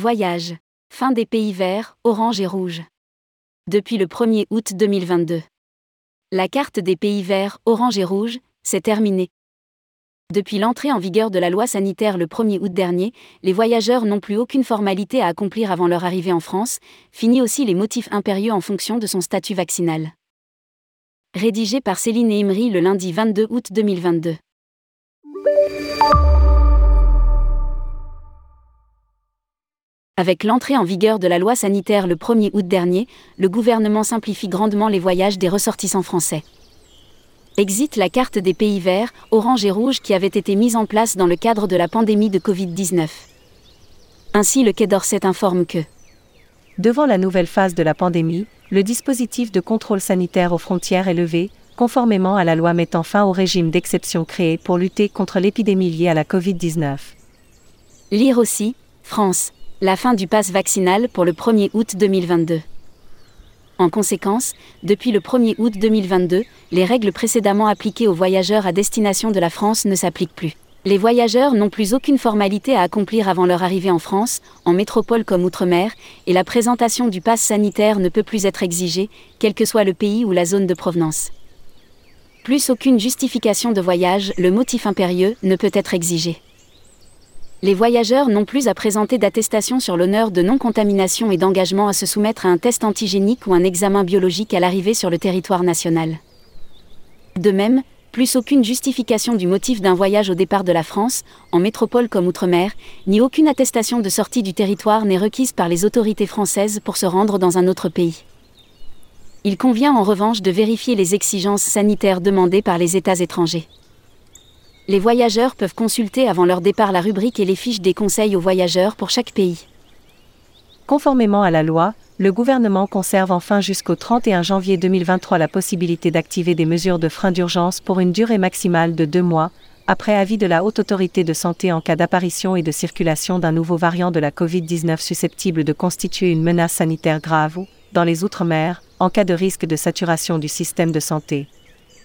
Voyage. Fin des pays verts, orange et rouge. Depuis le 1er août 2022. La carte des pays verts, orange et rouge, s'est terminée. Depuis l'entrée en vigueur de la loi sanitaire le 1er août dernier, les voyageurs n'ont plus aucune formalité à accomplir avant leur arrivée en France, fini aussi les motifs impérieux en fonction de son statut vaccinal. Rédigé par Céline Imri le lundi 22 août 2022. Avec l'entrée en vigueur de la loi sanitaire le 1er août dernier, le gouvernement simplifie grandement les voyages des ressortissants français. Exit la carte des pays verts, orange et rouge qui avait été mise en place dans le cadre de la pandémie de Covid-19. Ainsi, le Quai d'Orsay informe que Devant la nouvelle phase de la pandémie, le dispositif de contrôle sanitaire aux frontières est levé, conformément à la loi mettant fin au régime d'exception créé pour lutter contre l'épidémie liée à la Covid-19. Lire aussi, France, la fin du pass vaccinal pour le 1er août 2022. En conséquence, depuis le 1er août 2022, les règles précédemment appliquées aux voyageurs à destination de la France ne s'appliquent plus. Les voyageurs n'ont plus aucune formalité à accomplir avant leur arrivée en France, en métropole comme outre-mer, et la présentation du pass sanitaire ne peut plus être exigée, quel que soit le pays ou la zone de provenance. Plus aucune justification de voyage, le motif impérieux, ne peut être exigé les voyageurs n'ont plus à présenter d'attestation sur l'honneur de non-contamination et d'engagement à se soumettre à un test antigénique ou un examen biologique à l'arrivée sur le territoire national. De même, plus aucune justification du motif d'un voyage au départ de la France, en métropole comme outre-mer, ni aucune attestation de sortie du territoire n'est requise par les autorités françaises pour se rendre dans un autre pays. Il convient en revanche de vérifier les exigences sanitaires demandées par les États étrangers les voyageurs peuvent consulter avant leur départ la rubrique et les fiches des conseils aux voyageurs pour chaque pays. Conformément à la loi, le gouvernement conserve enfin jusqu'au 31 janvier 2023 la possibilité d'activer des mesures de frein d'urgence pour une durée maximale de deux mois, après avis de la Haute Autorité de Santé en cas d'apparition et de circulation d'un nouveau variant de la COVID-19 susceptible de constituer une menace sanitaire grave ou, dans les Outre-mer, en cas de risque de saturation du système de santé.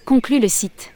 Conclut le site.